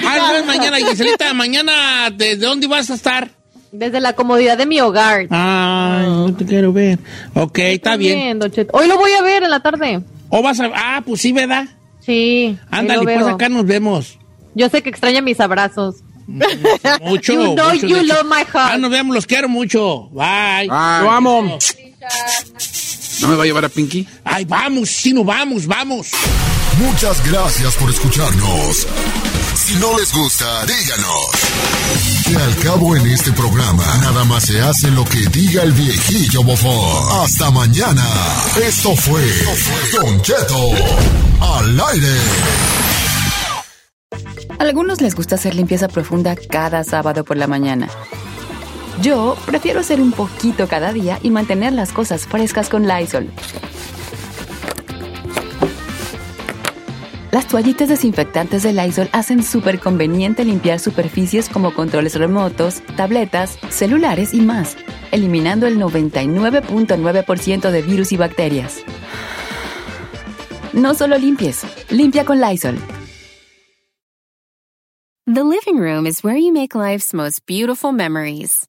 día. ah, no, es mañana, Giselita, mañana, ¿desde dónde vas a estar? Desde la comodidad de mi hogar. Ay, no te quiero ver. Ok, está bien. Cheto. Hoy lo voy a ver en la tarde. ¿O vas a.? Ah, pues sí, ¿verdad? Sí. Ándale, pues acá nos vemos. Yo sé que extraña mis abrazos. Mucho. You know mucho, you de hecho. love my heart. Ah, nos vemos, los quiero mucho. Bye. Lo amo. ¿No me va a llevar a Pinky? Ay, vamos, sí, no vamos, vamos. Muchas gracias por escucharnos. Si no les gusta, díganos. Que al cabo en este programa, nada más se hace lo que diga el viejillo bofón. Hasta mañana. Esto fue Don Cheto al aire. A algunos les gusta hacer limpieza profunda cada sábado por la mañana. Yo prefiero hacer un poquito cada día y mantener las cosas frescas con Lysol. Las toallitas desinfectantes de Lysol hacen súper conveniente limpiar superficies como controles remotos, tabletas, celulares y más, eliminando el 99.9% de virus y bacterias. No solo limpies, limpia con Lysol. The living room is where you make life's most beautiful memories.